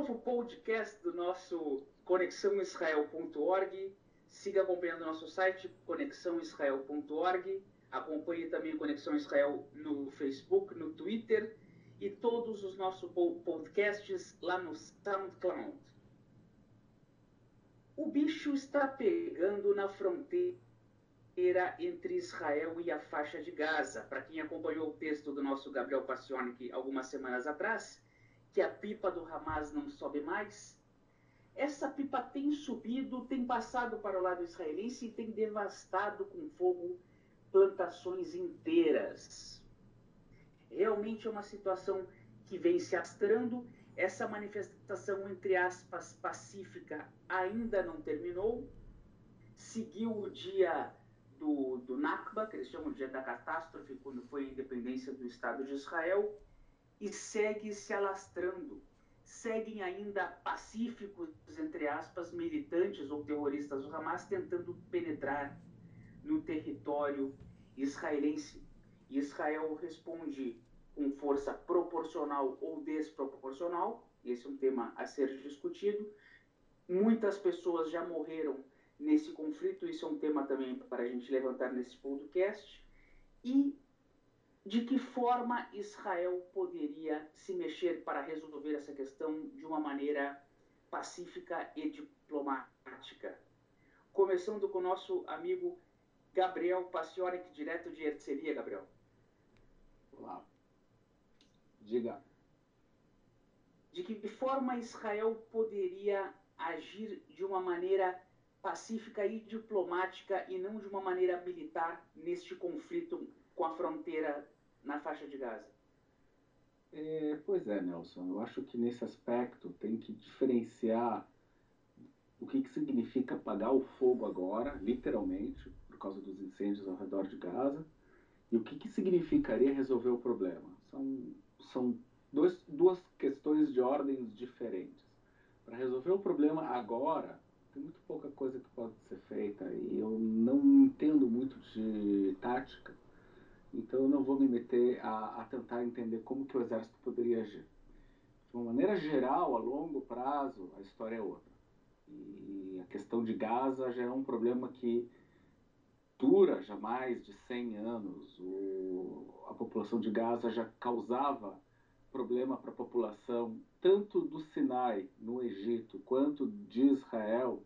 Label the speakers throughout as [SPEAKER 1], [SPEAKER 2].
[SPEAKER 1] novo podcast do nosso conexãoisrael.org. Siga acompanhando nosso site, conexãoisrael.org. Acompanhe também Conexão Israel no Facebook, no Twitter e todos os nossos podcasts lá no SoundCloud. O bicho está pegando na fronteira entre Israel e a faixa de Gaza. Para quem acompanhou o texto do nosso Gabriel Passionik algumas semanas atrás, que a pipa do Hamas não sobe mais, essa pipa tem subido, tem passado para o lado israelense e tem devastado com fogo plantações inteiras. Realmente é uma situação que vem se astrando. Essa manifestação, entre aspas, pacífica ainda não terminou. Seguiu o dia do, do Nakba, que eles chamam de dia da catástrofe, quando foi a independência do Estado de Israel, e segue se alastrando. Seguem ainda pacíficos, entre aspas, militantes ou terroristas do Hamas tentando penetrar no território israelense. Israel responde com força proporcional ou desproporcional, esse é um tema a ser discutido. Muitas pessoas já morreram nesse conflito, isso é um tema também para a gente levantar nesse podcast. E de que forma Israel poderia se mexer para resolver essa questão de uma maneira pacífica e diplomática? Começando com o nosso amigo Gabriel Passiorek, direto de Herzliya, Gabriel.
[SPEAKER 2] Olá. Diga.
[SPEAKER 1] De que forma Israel poderia agir de uma maneira pacífica e diplomática e não de uma maneira militar neste conflito com a fronteira na faixa de Gaza?
[SPEAKER 2] É, pois é, Nelson. Eu acho que nesse aspecto tem que diferenciar o que, que significa apagar o fogo agora, literalmente, por causa dos incêndios ao redor de Gaza, e o que, que significaria resolver o problema. São, são dois, duas questões de ordens diferentes. Para resolver o problema agora, tem muito pouca coisa que pode ser feita, e eu não entendo muito de tática, então eu não vou me meter a, a tentar entender como que o exército poderia agir. De uma maneira geral, a longo prazo, a história é outra. E a questão de Gaza já é um problema que dura já mais de 100 anos. O, a população de Gaza já causava problema para a população tanto do Sinai, no Egito, quanto de Israel,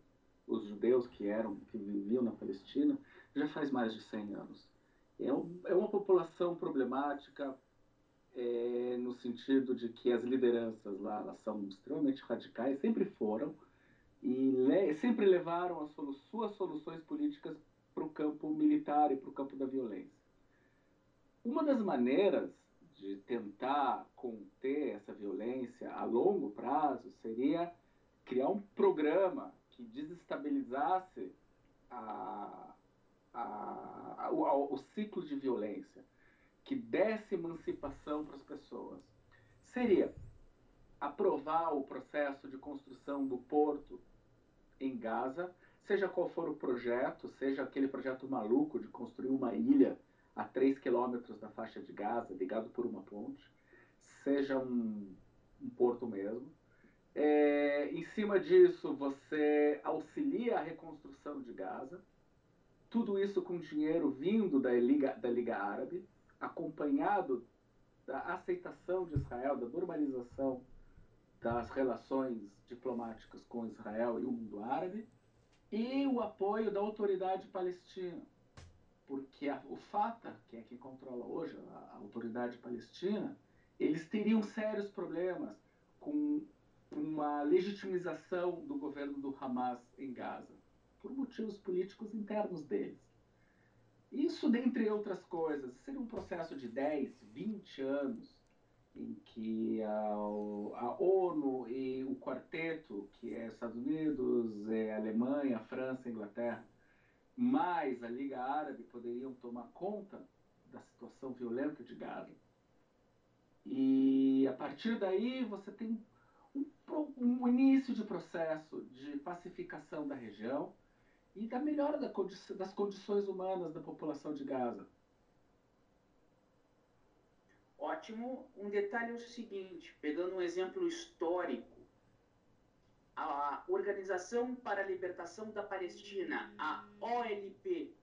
[SPEAKER 2] os judeus que eram que viviam na Palestina, já faz mais de 100 anos. É, um, é uma população problemática é, no sentido de que as lideranças lá elas são extremamente radicais, sempre foram, e le sempre levaram as solu suas soluções políticas para o campo militar e para o campo da violência. Uma das maneiras de tentar conter essa violência a longo prazo seria criar um programa que desestabilizasse a, a, o, o ciclo de violência, que desse emancipação para as pessoas. Seria aprovar o processo de construção do porto em Gaza, seja qual for o projeto, seja aquele projeto maluco de construir uma ilha a 3 quilômetros da faixa de Gaza, ligado por uma ponte, seja um, um porto mesmo. É, em cima disso, você auxilia a reconstrução de Gaza, tudo isso com dinheiro vindo da Liga, da Liga Árabe, acompanhado da aceitação de Israel, da normalização das relações diplomáticas com Israel e o mundo árabe, e o apoio da autoridade palestina. Porque a, o Fatah, que é quem controla hoje a, a autoridade palestina, eles teriam sérios problemas com uma legitimização do governo do Hamas em Gaza, por motivos políticos internos deles. Isso, dentre outras coisas, seria um processo de 10, 20 anos em que a, a, ONU e o quarteto, que é Estados Unidos, é Alemanha, França, Inglaterra, mais a Liga Árabe poderiam tomar conta da situação violenta de Gaza. E a partir daí você tem um, um início de processo de pacificação da região e da melhora da condi das condições humanas da população de Gaza.
[SPEAKER 1] Ótimo. Um detalhe é o seguinte, pegando um exemplo histórico, Organização para a Libertação da Palestina, a OLP,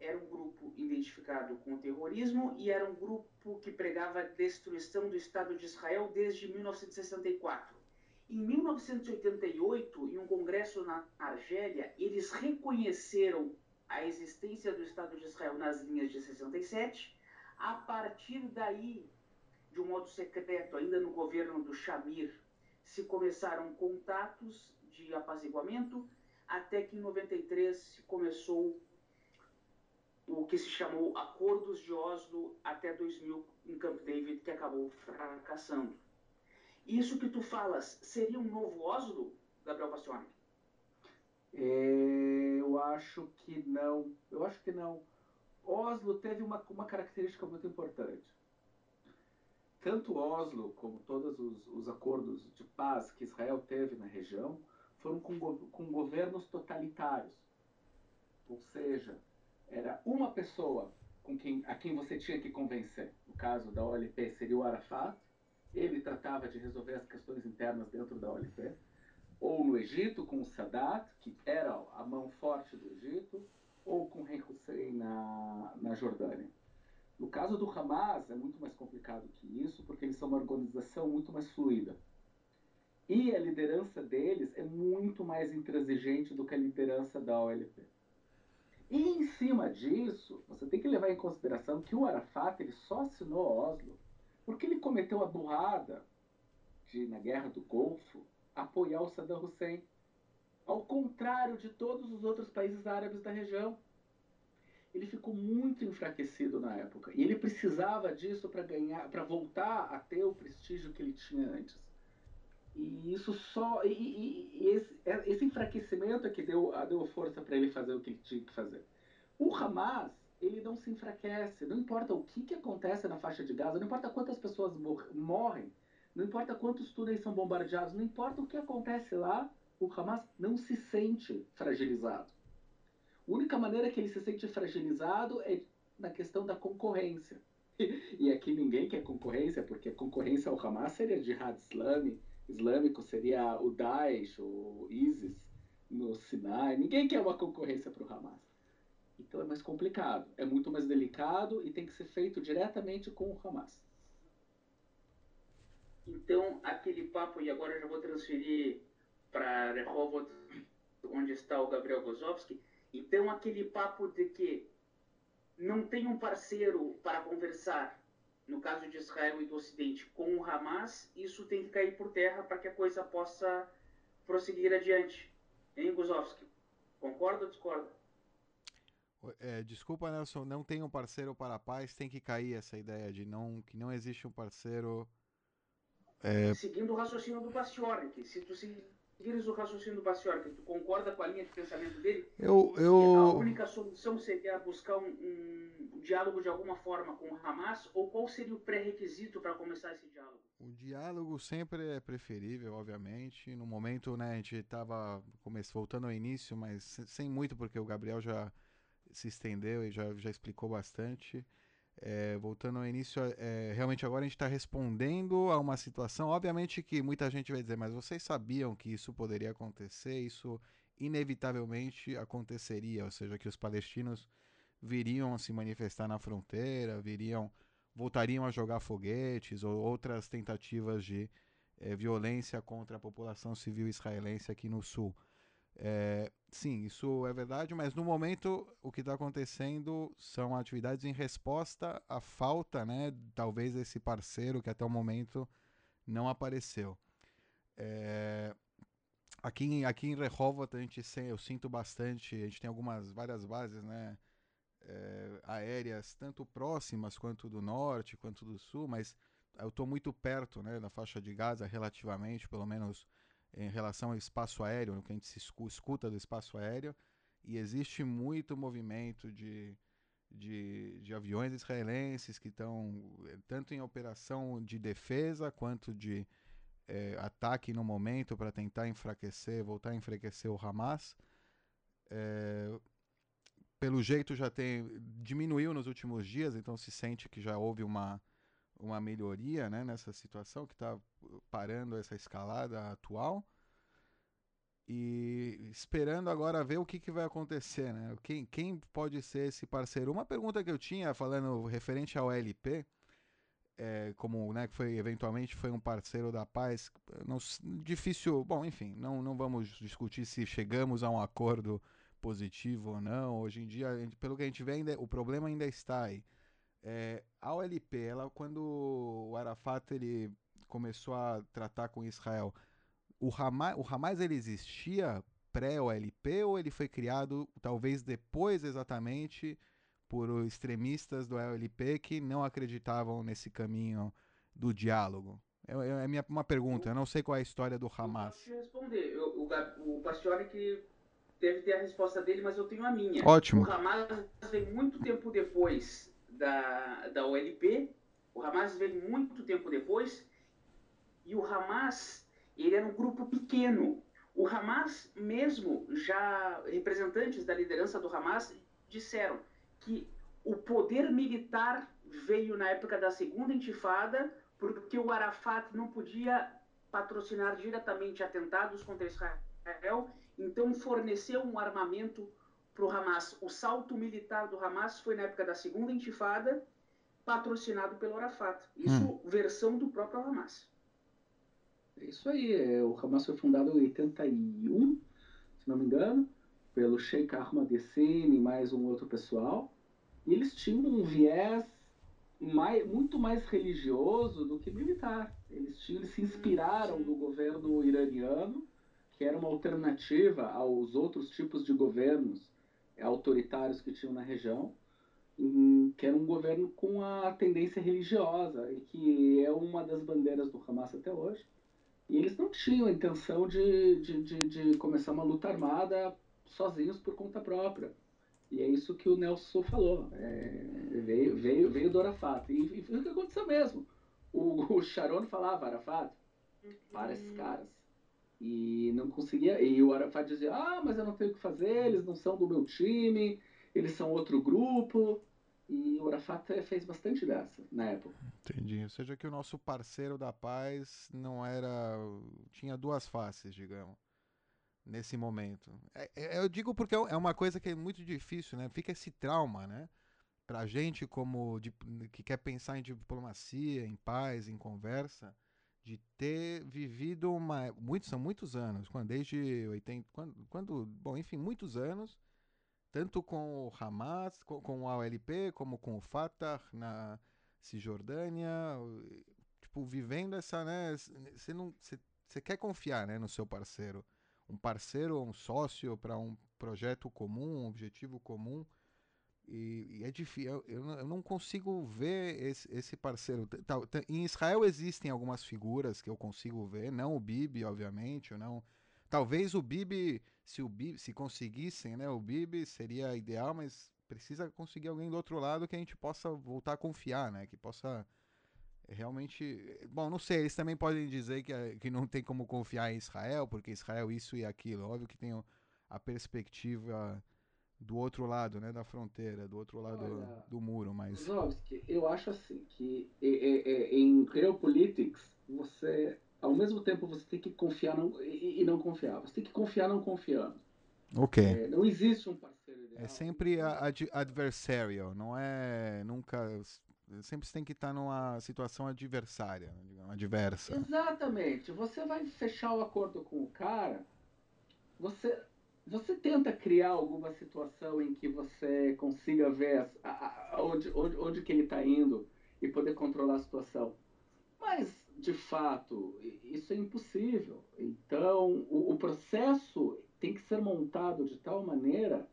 [SPEAKER 1] era um grupo identificado com o terrorismo e era um grupo que pregava a destruição do Estado de Israel desde 1964. Em 1988, em um congresso na Argélia, eles reconheceram a existência do Estado de Israel nas linhas de 67. A partir daí, de um modo secreto, ainda no governo do Shamir, se começaram contatos de apaziguamento, até que em 93 se começou o que se chamou Acordos de Oslo até 2000 em Camp David, que acabou fracassando. Isso que tu falas seria um novo Oslo, Gabriel Passione?
[SPEAKER 2] É, eu acho que não. Eu acho que não. Oslo teve uma, uma característica muito importante. Tanto Oslo como todos os, os acordos de paz que Israel teve na região foram com, com governos totalitários. Ou seja, era uma pessoa com quem, a quem você tinha que convencer. No caso da OLP seria o Arafat, ele tratava de resolver as questões internas dentro da OLP. Ou no Egito, com Sadat, que era a mão forte do Egito, ou com Rei Hussein na, na Jordânia. No caso do Hamas, é muito mais complicado que isso, porque eles são uma organização muito mais fluida. E a liderança deles é muito mais intransigente do que a liderança da OLP. E em cima disso, você tem que levar em consideração que o Arafat ele só assinou Oslo porque ele cometeu a burrada de, na Guerra do Golfo, apoiar o Saddam Hussein. Ao contrário de todos os outros países árabes da região. Ele ficou muito enfraquecido na época. E ele precisava disso para ganhar, para voltar a ter o prestígio que ele tinha antes. E isso só. E, e, e esse, é, esse, enfraquecimento é que deu, deu força para ele fazer o que ele tinha que fazer. O Hamas, ele não se enfraquece. Não importa o que, que acontece na faixa de Gaza, não importa quantas pessoas mor morrem, não importa quantos túneis são bombardeados, não importa o que acontece lá, o Hamas não se sente fragilizado. A única maneira que ele se sente fragilizado é na questão da concorrência. E aqui ninguém quer concorrência, porque a concorrência ao Hamas seria jihad islâmico, islâmico seria o Daesh, o ISIS no Sinai. Ninguém quer uma concorrência para o Hamas. Então é mais complicado, é muito mais delicado e tem que ser feito diretamente com o Hamas.
[SPEAKER 1] Então, aquele papo, e agora eu já vou transferir para Rehovot, onde está o Gabriel Gozowski. Então, aquele papo de que não tem um parceiro para conversar no caso de Israel e do Ocidente, com o Hamas, isso tem que cair por terra para que a coisa possa prosseguir adiante. Hein, Guzovski? Concorda ou discorda?
[SPEAKER 3] É, desculpa, Nelson, não tem um parceiro para a paz, tem que cair essa ideia de não, que não existe um parceiro.
[SPEAKER 1] É... Seguindo o raciocínio do Bastiorni, que se tu seguires o raciocínio do Bastiorni, tu concorda com a linha de pensamento dele?
[SPEAKER 3] Eu, eu...
[SPEAKER 1] A única solução seria buscar um, um, um diálogo de alguma forma com o Hamas, ou qual seria o pré-requisito para começar esse diálogo?
[SPEAKER 3] O diálogo sempre é preferível, obviamente. No momento, né, a gente estava voltando ao início, mas sem muito, porque o Gabriel já se estendeu e já, já explicou bastante. É, voltando ao início, é, realmente agora a gente está respondendo a uma situação. Obviamente que muita gente vai dizer, mas vocês sabiam que isso poderia acontecer, isso inevitavelmente aconteceria, ou seja, que os palestinos viriam a se manifestar na fronteira, viriam, voltariam a jogar foguetes ou outras tentativas de é, violência contra a população civil israelense aqui no sul. É, sim, isso é verdade, mas no momento o que está acontecendo são atividades em resposta à falta, né, talvez desse parceiro que até o momento não apareceu. É, aqui, aqui em Rehovot a gente eu sinto bastante, a gente tem algumas várias bases, né, é, aéreas tanto próximas quanto do norte quanto do sul, mas eu estou muito perto, né, da faixa de Gaza relativamente, pelo menos em relação ao espaço aéreo, no que a gente se escuta do espaço aéreo, e existe muito movimento de, de, de aviões israelenses que estão eh, tanto em operação de defesa quanto de é, ataque no momento para tentar enfraquecer, voltar a enfraquecer o Hamas. É, pelo jeito já tem diminuiu nos últimos dias, então se sente que já houve uma uma melhoria né, nessa situação que está parando essa escalada atual. e esperando agora ver o que, que vai acontecer, né? Quem, quem pode ser esse parceiro? Uma pergunta que eu tinha, falando referente ao LP, é, como né, que foi eventualmente foi um parceiro da paz, não, difícil, bom, enfim, não, não vamos discutir se chegamos a um acordo positivo ou não. Hoje em dia, pelo que a gente vê, ainda, o problema ainda está aí. É, a OLP, ela, quando o Arafat ele começou a tratar com Israel, o Hamas, o Hamas ele existia pré-OLP ou ele foi criado talvez depois exatamente por extremistas do OLP que não acreditavam nesse caminho do diálogo? É, é, é minha, uma pergunta, eu não sei qual é a história do Hamas.
[SPEAKER 1] Eu responder. Eu, o, o Bastioni que deve ter a resposta dele, mas eu tenho a minha.
[SPEAKER 3] Ótimo.
[SPEAKER 1] O Hamas veio muito tempo depois da, da OLP, o Hamas veio muito tempo depois, e o Hamas ele era um grupo pequeno. O Hamas mesmo, já representantes da liderança do Hamas disseram que o poder militar veio na época da segunda intifada porque o Arafat não podia patrocinar diretamente atentados contra Israel, então forneceu um armamento para o Hamas. O salto militar do Hamas foi na época da segunda intifada, patrocinado pelo Arafat. Isso hum. versão do próprio Hamas.
[SPEAKER 2] É isso aí. É, o Hamas foi fundado em 81, se não me engano, pelo Sheikh Ahmad Yassine e mais um outro pessoal. E eles tinham um viés mais, muito mais religioso do que militar. Eles, tinham, eles se inspiraram no governo iraniano, que era uma alternativa aos outros tipos de governos autoritários que tinham na região, que era um governo com a tendência religiosa e que é uma das bandeiras do Hamas até hoje. E eles não tinham a intenção de, de, de, de, começar uma luta armada sozinhos por conta própria. E é isso que o Nelson falou. É, veio, veio, veio do Arafat. E, e foi o que aconteceu mesmo. O, o Sharon falava, Arafat, para esses uhum. caras. E não conseguia. E o Arafat dizia: Ah, mas eu não tenho o que fazer, eles não são do meu time, eles são outro grupo. E o Arafat fez bastante dessa na época.
[SPEAKER 3] Entendi. Ou seja, que o nosso parceiro da paz não era. tinha duas faces, digamos, nesse momento. É, é, eu digo porque é uma coisa que é muito difícil, né? Fica esse trauma, né? Pra gente, como que quer pensar em diplomacia, em paz, em conversa, de ter vivido uma. Muitos, são muitos anos, quando, desde 80. Quando, quando, bom, enfim, muitos anos tanto com o Hamas, com, com o ALP, como com o Fatah na Cisjordânia, tipo, vivendo essa, né, você não você quer confiar, né, no seu parceiro, um parceiro, um sócio para um projeto comum, um objetivo comum. E, e é difícil, eu, eu, não consigo ver esse, esse parceiro. Em Israel existem algumas figuras que eu consigo ver, não o Bibi, obviamente, ou não Talvez o Bibi, se o Bibi, se conseguissem, né, o Bibi seria ideal, mas precisa conseguir alguém do outro lado que a gente possa voltar a confiar, né, que possa realmente, bom, não sei, eles também podem dizer que, que não tem como confiar em Israel, porque Israel isso e aquilo. Óbvio que tem a perspectiva do outro lado, né, da fronteira, do outro lado Olha, do muro, mas
[SPEAKER 2] Zovski, eu acho assim que em Geopolitics você ao mesmo tempo você tem que confiar não, e, e, não confiar. Você tem que confiar não confiando.
[SPEAKER 3] Ok.
[SPEAKER 2] É, não existe um parceiro ideal.
[SPEAKER 3] É sempre ad adversarial, não é nunca. Sempre você tem que estar numa situação adversária, digamos, adversa.
[SPEAKER 2] Exatamente. Você vai fechar o acordo com o cara, você, você tenta criar alguma situação em que você consiga ver a, a, onde, onde, onde que ele está indo e poder controlar a situação. Mas de fato, isso é impossível. Então, o, o, processo tem que ser montado de tal maneira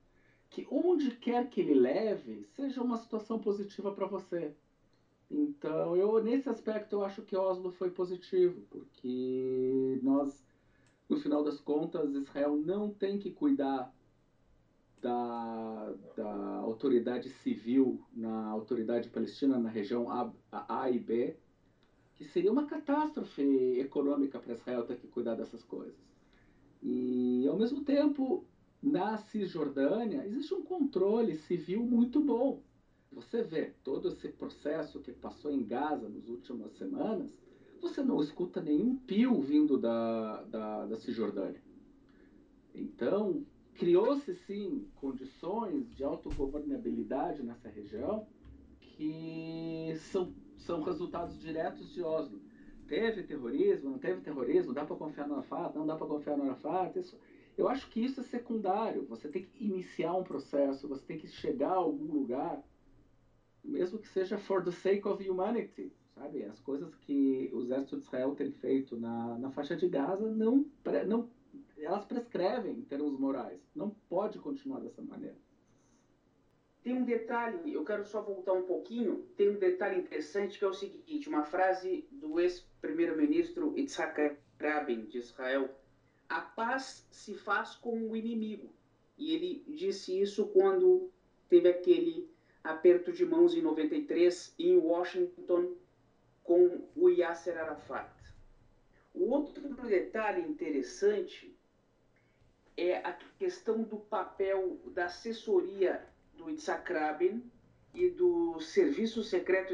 [SPEAKER 2] que onde quer que ele leve, seja uma situação positiva para você. Então, eu nesse aspecto eu acho que Oslo foi positivo, porque nós, no final das contas, Israel não tem que cuidar da, da autoridade civil na autoridade palestina na região A, A e B, que seria uma catástrofe econômica para Israel ter que cuidar dessas coisas. E, ao mesmo tempo, na Cisjordânia, existe um controle civil muito bom. Você vê todo esse processo que passou em Gaza nas últimas semanas, você não escuta nenhum pio vindo da, da, da Cisjordânia. Então, criou-se sim condições de autogovernabilidade nessa região que são, são resultados diretos de Oslo. Teve terrorismo, não teve terrorismo, dá para confiar no Arafat, não dá para confiar no Arafat. Isso, eu acho que isso é secundário. Você tem que iniciar um processo, você tem que chegar a algum lugar, mesmo que seja for the sake of humanity, sabe? As coisas que o exército de Israel tem feito na, na faixa de Gaza não, não elas prescrevem em termos morais. Não pode continuar dessa maneira.
[SPEAKER 1] Tem um detalhe, eu quero só voltar um pouquinho. Tem um detalhe interessante que é o seguinte: uma frase do ex-primeiro-ministro Yitzhak Rabin de Israel. A paz se faz com o inimigo. E ele disse isso quando teve aquele aperto de mãos em 93 em Washington com o Yasser Arafat. O outro detalhe interessante é a questão do papel da assessoria do Itzhak Rabin e do Serviço Secreto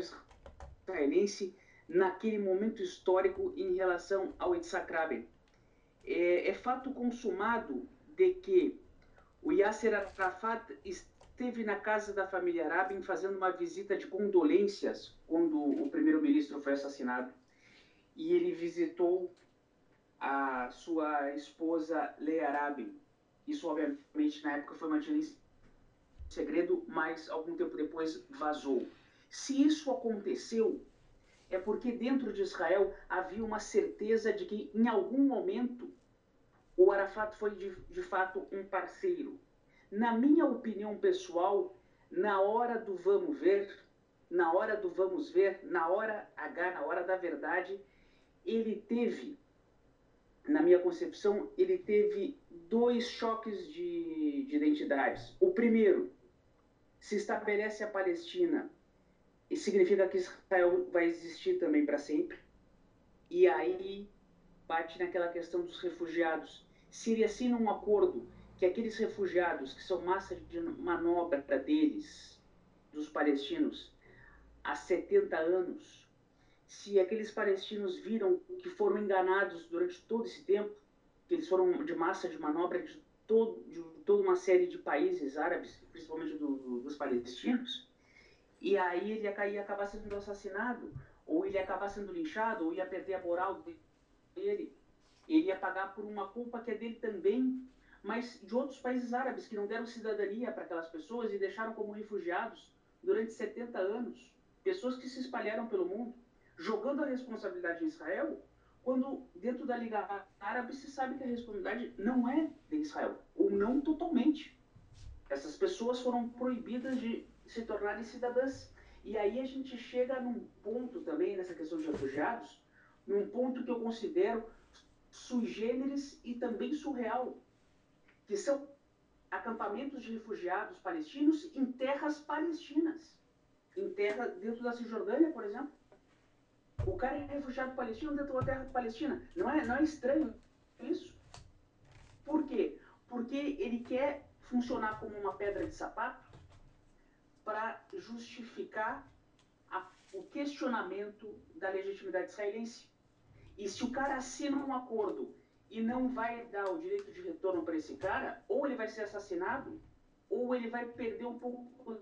[SPEAKER 1] Israelense naquele momento histórico em relação ao Itzhak Rabin. É, é fato consumado de que o Yasser Arafat esteve na casa da família Rabin fazendo uma visita de condolências quando o primeiro-ministro foi assassinado. E ele visitou a sua esposa Leia Rabin. Isso, obviamente, na época foi mantido em segredo, mas algum tempo depois vazou. Se isso aconteceu, é porque dentro de Israel havia uma certeza de que em algum momento o Arafat foi de, de fato um parceiro. Na minha opinião pessoal, na hora do vamos ver, na hora do vamos ver, na hora H, na hora da verdade, ele teve na minha concepção, ele teve dois choques de, de identidades. O primeiro, se estabelece a Palestina, e significa que Israel vai existir também para sempre. E aí bate naquela questão dos refugiados. Se ele assina um acordo que aqueles refugiados, que são massa de manobra deles, dos palestinos, há 70 anos, se aqueles palestinos viram que foram enganados durante todo esse tempo, que eles foram de massa de manobra de, todo, de toda uma série de países árabes, principalmente do, do, dos palestinos, e aí ele ia, acabar sendo assassinado, ou ele ia acabar sendo linchado, ou ia perder a moral dele, ele ia pagar por uma culpa que é dele também, mas de outros países árabes que não deram cidadania para aquelas pessoas e deixaram como refugiados durante 70 anos, pessoas que se espalharam pelo mundo jogando a responsabilidade em Israel, quando dentro da Liga Árabe se sabe que a responsabilidade não é de Israel, ou não totalmente. Essas pessoas foram proibidas de se tornarem cidadãs. E aí a gente chega num ponto também, nessa questão de refugiados, num ponto que eu considero sui generis e também surreal, que são acampamentos de refugiados palestinos em terras palestinas, em terra dentro da Cisjordânia, por exemplo. O cara é refugiado palestino dentro da terra palestina. Não é, não é estranho isso? Por quê? Porque ele quer funcionar como uma pedra de sapato para justificar a, o questionamento da legitimidade israelense. E se o cara assina um acordo e não vai dar o direito de retorno para esse cara, ou ele vai ser assassinado, ou ele vai perder um pouco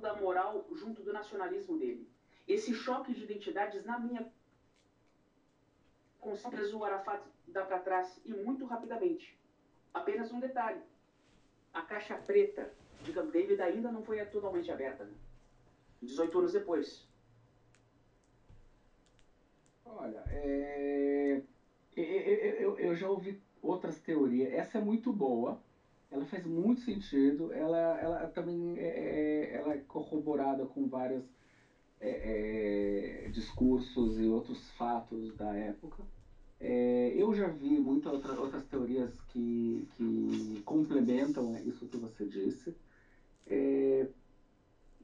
[SPEAKER 1] da moral junto do nacionalismo dele. Esse choque de identidades, na minha concepção, o Arafat dá para trás e muito rapidamente. Apenas um detalhe: a caixa preta de Camp David ainda não foi totalmente aberta. Né? 18 anos depois.
[SPEAKER 2] Olha, é... eu, eu, eu já ouvi outras teorias. Essa é muito boa, ela faz muito sentido. Ela, ela também é, é ela é corroborada com várias é, é, discursos e outros fatos da época. É, eu já vi muitas outra, outras teorias que, que complementam isso que você disse. É,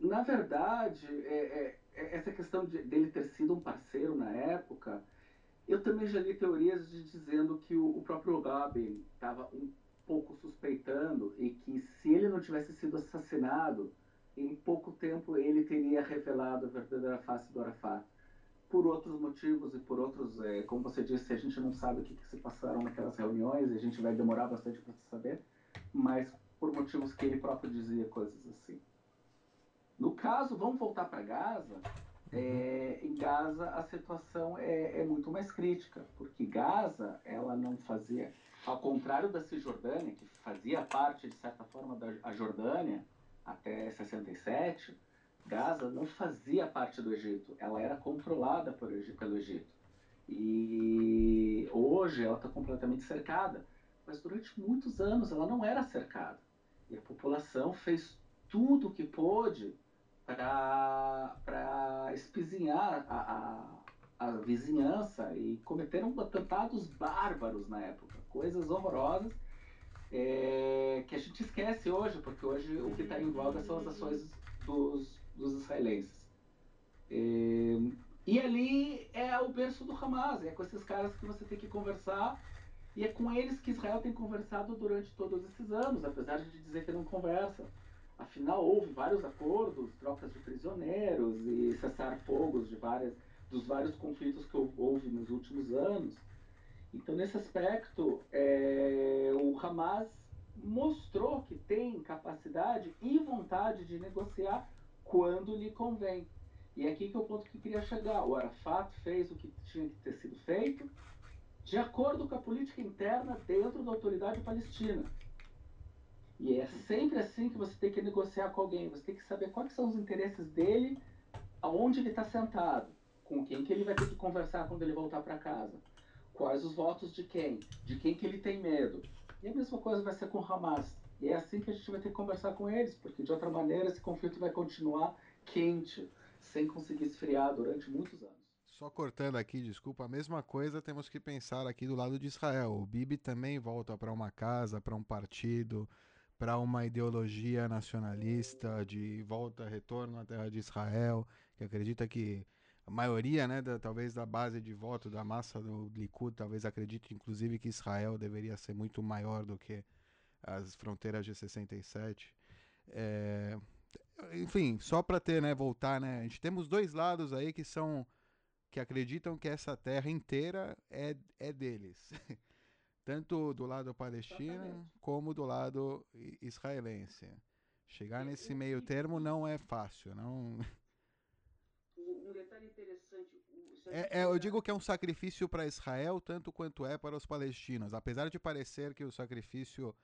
[SPEAKER 2] na verdade, é, essa questão de, dele ter sido um parceiro na época, eu também já li teorias de, dizendo que o, o próprio Rabin estava um pouco suspeitando e que se ele não tivesse sido assassinado, em pouco tempo ele teria revelado a verdadeira face do Arafat. por outros motivos e por outros, é, como você disse, a gente não sabe o que, que se passaram naquelas reuniões, a gente vai demorar bastante para saber, mas por motivos que ele próprio dizia coisas assim. No caso, vamos voltar para Gaza. É, em Gaza a situação é, é, muito mais crítica, porque Gaza ela não fazia, ao contrário da Cisjordânia, que fazia parte de certa forma da Jordânia até 67, Gaza não fazia parte do Egito, ela era controlada por, pelo Egito. E hoje ela está completamente cercada, mas durante muitos anos ela não era cercada. E a população fez tudo o que pôde para espizinhar a, a, a, vizinhança e cometeram atentados bárbaros na época, coisas horrorosas é, que a gente esquece hoje, porque hoje o que está em voga são as ações dos, dos israelenses. É, e ali é o berço do Hamas, é com esses caras que você tem que conversar e é com eles que Israel tem conversado durante todos esses anos, apesar de dizer que não conversa. Afinal, houve vários acordos, trocas de prisioneiros e cessar-fogos de várias, dos vários conflitos que houve nos últimos anos. Então, nesse aspecto, é, o Hamas mostrou que tem capacidade e vontade de negociar quando lhe convém. E é aqui que é o ponto que queria chegar. O Arafat fez o que tinha que ter sido feito, de acordo com a política interna dentro da autoridade palestina. E é sempre assim que você tem que negociar com alguém. Você tem que saber quais são os interesses dele, aonde ele está sentado, com quem que ele vai ter que conversar quando ele voltar para casa, quais os votos de quem, de quem que ele tem medo. E a mesma coisa vai ser com o Hamas. E é assim que a gente vai ter que conversar com eles, porque de outra maneira esse conflito vai continuar quente, sem conseguir esfriar durante muitos anos.
[SPEAKER 3] Só cortando aqui, desculpa, a mesma coisa temos que pensar aqui do lado de Israel. O Bibi também volta para uma casa, para um partido, para uma ideologia nacionalista de volta, retorno à terra de Israel, que acredita que a maioria, né, da, talvez da base de voto da massa do Likud, talvez acredite inclusive que Israel deveria ser muito maior do que as fronteiras de 67. É, enfim, só para ter, né, voltar, né, a gente temos dois lados aí que são que acreditam que essa terra inteira é, é deles. tanto do lado palestino Exatamente. como do lado israelense. Chegar nesse meio termo não é fácil, não.
[SPEAKER 1] Um detalhe interessante.
[SPEAKER 3] É, é, eu digo que é um sacrifício para Israel tanto quanto é para os palestinos. Apesar de parecer que o sacrifício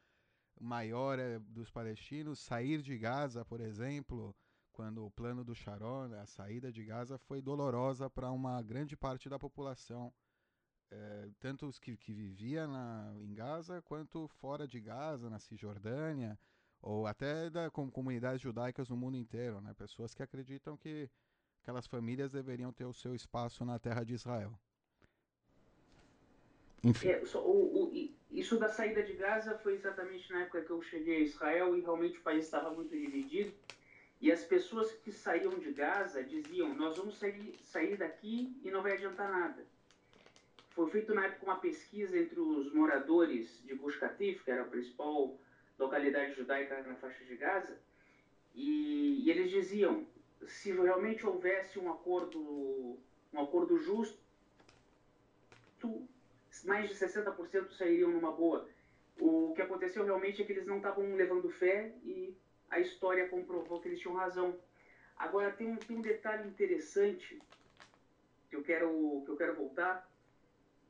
[SPEAKER 3] maior é dos palestinos, sair de Gaza, por exemplo, quando o plano do Sharon, a saída de Gaza foi dolorosa para uma grande parte da população é, tanto os que, que vivia na, em Gaza quanto fora de Gaza, na Cisjordânia, ou até da, com comunidades judaicas no mundo inteiro, né? Pessoas que acreditam que aquelas famílias deveriam ter o seu espaço na terra de Israel.
[SPEAKER 1] Enfim. É, o, o, isso da saída de Gaza foi exatamente na época que eu cheguei a Israel e realmente o país estava muito dividido. E as pessoas que saíam de Gaza diziam: Nós vamos sair, sair daqui e não vai adiantar nada foi feita na época uma pesquisa entre os moradores de Gush Katif, que era a principal localidade judaica na faixa de Gaza, e, e eles diziam, se realmente houvesse um acordo, um acordo justo, mais de 60% sairiam numa boa. O que aconteceu realmente é que eles não estavam levando fé e a história comprovou que eles tinham razão. Agora tem um, tem um detalhe interessante que eu quero que eu quero voltar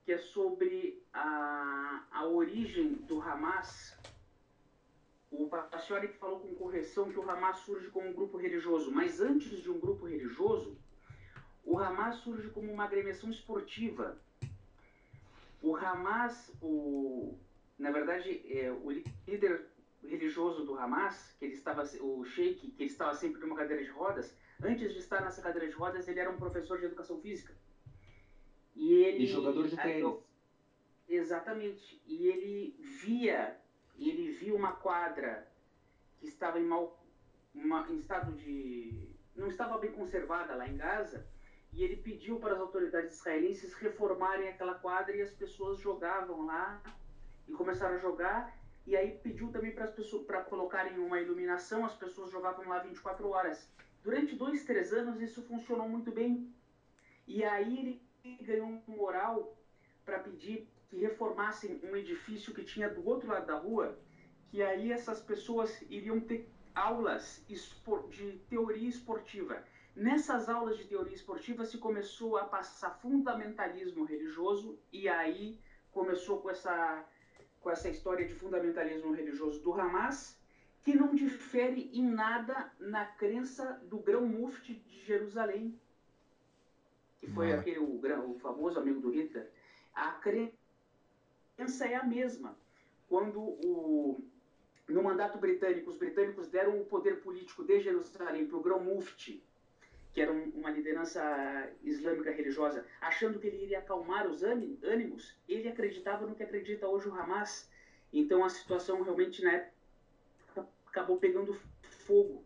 [SPEAKER 1] que é sobre a, a origem do Hamas. O Paciori falou com correção que o Hamas surge como um grupo religioso, mas antes de um grupo religioso, o Hamas surge como uma agremiação esportiva. O Hamas, o, na verdade, é, o líder religioso do Hamas, que ele estava, o Sheikh, que ele estava sempre numa cadeira de rodas, antes de estar nessa cadeira de rodas, ele era um professor de educação física. E ele.
[SPEAKER 2] E jogador de tênis.
[SPEAKER 1] Exatamente. E ele via, ele viu uma quadra que estava em mal, uma, em estado de, não estava bem conservada lá em Gaza, e ele pediu para as autoridades israelenses reformarem aquela quadra e as pessoas jogavam lá e começaram a jogar. E aí pediu também para as pessoas para colocarem uma iluminação, as pessoas jogavam lá 24 horas. Durante dois, três anos isso funcionou muito bem E aí ele ganhou um moral para pedir que reformassem um edifício que tinha do outro lado da rua, que aí essas pessoas iriam ter aulas de teoria esportiva. Nessas aulas de teoria esportiva se começou a passar fundamentalismo religioso e aí começou com essa com essa história de fundamentalismo religioso do Hamas, que não difere em nada na crença do grão-mufti de Jerusalém, que foi aquele o, o famoso amigo do Hitler. A crença é a mesma. Quando o no mandato britânico, os britânicos deram o poder político de Jerusalém para o grão-mufti, que era um, uma liderança islâmica religiosa, achando que ele iria acalmar os ânimos, ele acreditava no que acredita hoje o Hamas. Então a situação realmente na época acabou pegando fogo.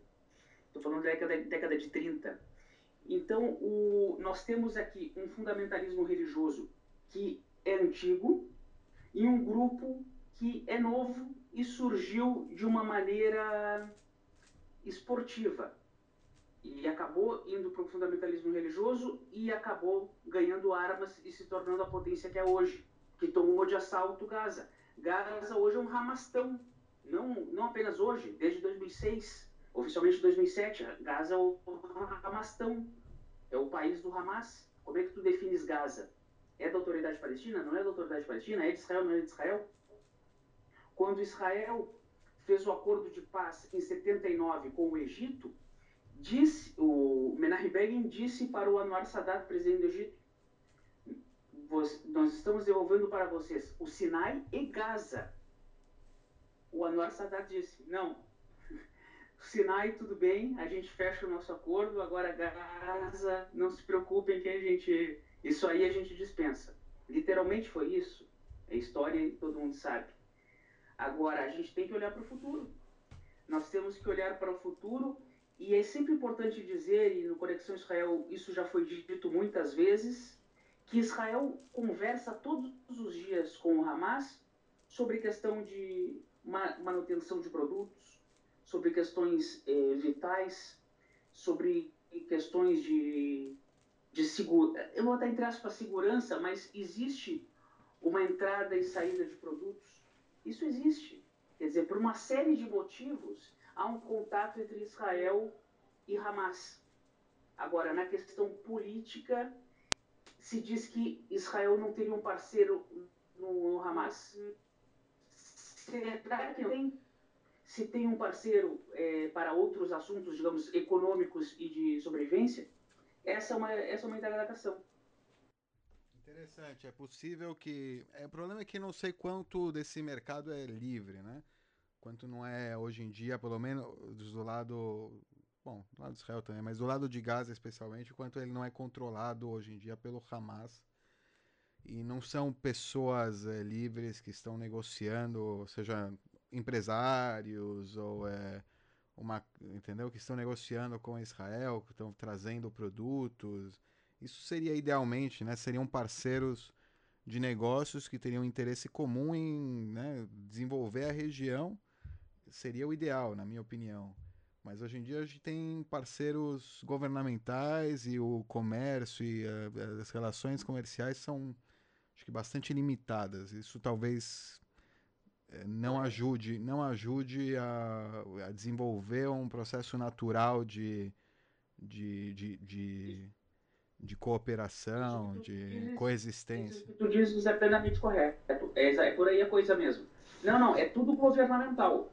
[SPEAKER 1] Estou falando da década, década de 30. Então o, nós temos aqui um fundamentalismo religioso que é antigo e um grupo que é novo e surgiu de uma maneira esportiva. E acabou indo para o fundamentalismo religioso e acabou ganhando armas e se tornando a potência que é hoje, que tomou de assalto Gaza. Gaza hoje é um ramastão, não, não apenas hoje, desde 2006, oficialmente 2007, Gaza é o ramastão, é o país do Hamas. Como é que tu defines Gaza? É da autoridade palestina? Não é da autoridade palestina? É de Israel? Não é de Israel? Quando Israel fez o acordo de paz em 79 com o Egito, disse, o Menachem Begin disse para o Anwar Sadat, presidente do Egito, nós estamos devolvendo para vocês o Sinai e Gaza. O Anwar Sadat disse, não, Sinai tudo bem, a gente fecha o nosso acordo, agora Gaza, não se preocupem que a gente, isso aí a gente dispensa. Literalmente foi isso. É história e todo mundo sabe. Agora, a gente tem que olhar para o futuro. Nós temos que olhar para o futuro e é sempre importante dizer, e no Conexão Israel isso já foi dito muitas vezes, que Israel conversa todos os dias com o Hamas sobre questão de manutenção de produtos, sobre questões eh, vitais, sobre questões de, de segurança. Eu vou até entre aspas segurança, mas existe uma entrada e saída de produtos. Isso existe. Quer dizer, por uma série de motivos, há um contato entre Israel e Hamas. Agora, na questão política, se diz que Israel não teria um parceiro no, no Hamas. Será que tem? Se tem um parceiro é, para outros assuntos, digamos, econômicos e de sobrevivência? Essa é uma, essa é uma indagação.
[SPEAKER 3] Interessante. É possível que. É, o problema é que não sei quanto desse mercado é livre, né? quanto não é hoje em dia, pelo menos do lado. Bom, do lado de Israel também, mas do lado de Gaza especialmente, quanto ele não é controlado hoje em dia pelo Hamas. E não são pessoas é, livres que estão negociando, seja empresários ou é, uma, entendeu? Que estão negociando com Israel, que estão trazendo produtos. Isso seria idealmente, né? Seriam parceiros de negócios que teriam interesse comum em né, desenvolver a região seria o ideal, na minha opinião. Mas hoje em dia a gente tem parceiros governamentais e o comércio e uh, as relações comerciais são acho que bastante limitadas. Isso talvez não ajude, não ajude a, a, desenvolver um processo natural de, de, de, de, de cooperação, de coexistência.
[SPEAKER 1] Tu dizes é plenamente correto. É, é por aí a coisa mesmo. Não, não, é tudo governamental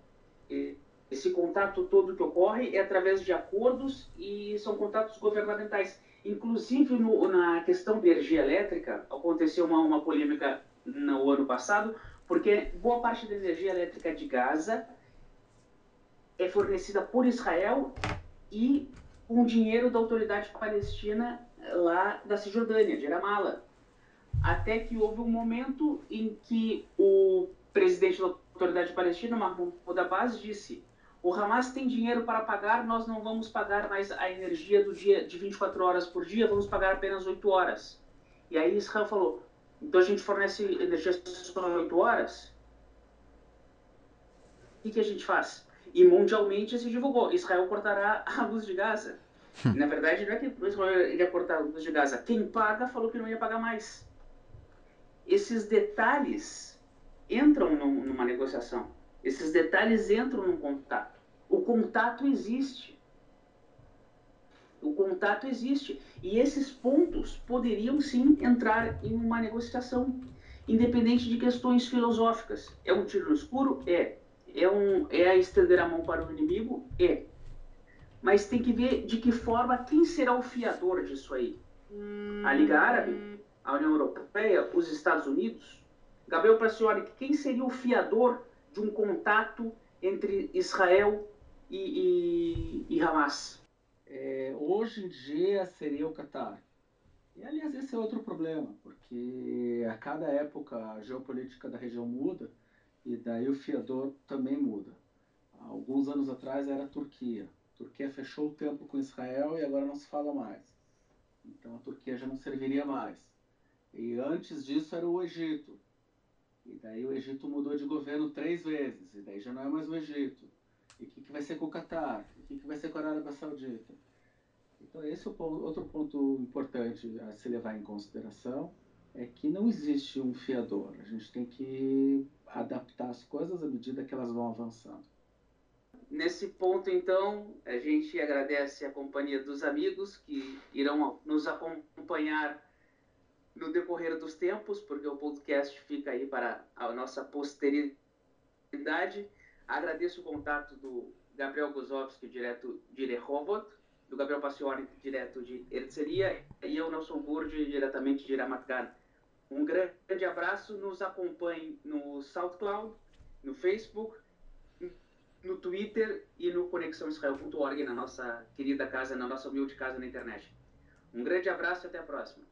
[SPEAKER 1] esse contato todo que ocorre é através de acordos e são contatos governamentais. Inclusive, no, na questão de energia elétrica, aconteceu uma, uma polêmica no ano passado, porque boa parte da energia elétrica de Gaza é fornecida por Israel e com dinheiro da autoridade palestina lá da Cisjordânia, de Ramallah. Até que houve um momento em que o presidente da autoridade palestina, Mahmoud Abbas, disse: o Hamas tem dinheiro para pagar, nós não vamos pagar mais a energia do dia de 24 horas por dia, vamos pagar apenas 8 horas. E aí Israel falou: então a gente fornece energia só 8 horas? O que, que a gente faz? E mundialmente se divulgou: Israel cortará a luz de Gaza. Na verdade, não é que Israel ia cortar a luz de Gaza. Quem paga falou que não ia pagar mais. Esses detalhes entram num, numa negociação. Esses detalhes entram num contato. O contato existe. O contato existe. E esses pontos poderiam sim entrar em uma negociação, independente de questões filosóficas. É um tiro no escuro? É. É, um, é estender a mão para o inimigo? É. Mas tem que ver de que forma, quem será o fiador disso aí? A Liga Árabe? A União Europeia? Os Estados Unidos? Gabriel Pacioli, quem seria o fiador de um contato entre Israel e, e, e Hamas?
[SPEAKER 2] É, hoje em dia seria o Catar. E, aliás, esse é outro problema, porque a cada época a geopolítica da região muda e daí o fiador também muda. Alguns anos atrás era a Turquia. A Turquia fechou o tempo com Israel e agora não se fala mais. Então a Turquia já não serviria mais. E antes disso era o Egito. E daí o Egito mudou de governo três vezes. E daí já não é mais o Egito. O que, que vai ser com o Catar? O que, que vai ser com a Arábia Saudita? Então esse é outro ponto importante a se levar em consideração é que não existe um fiador. A gente tem que adaptar as coisas à medida que elas vão avançando.
[SPEAKER 1] Nesse ponto, então, a gente agradece a companhia dos amigos que irão nos acompanhar no decorrer dos tempos, porque o podcast fica aí para a nossa posteridade. Agradeço o contato do Gabriel Gozowski, direto de Rehovot, do Gabriel Passioni, direto de Herzliya, e eu, Nelson Gurdi, diretamente de Ramat Gan. Um grande abraço, nos acompanhe no SoundCloud, no Facebook, no Twitter e no conexãoisrael.org, na nossa querida casa, na nossa humilde casa na internet. Um grande abraço e até a próxima.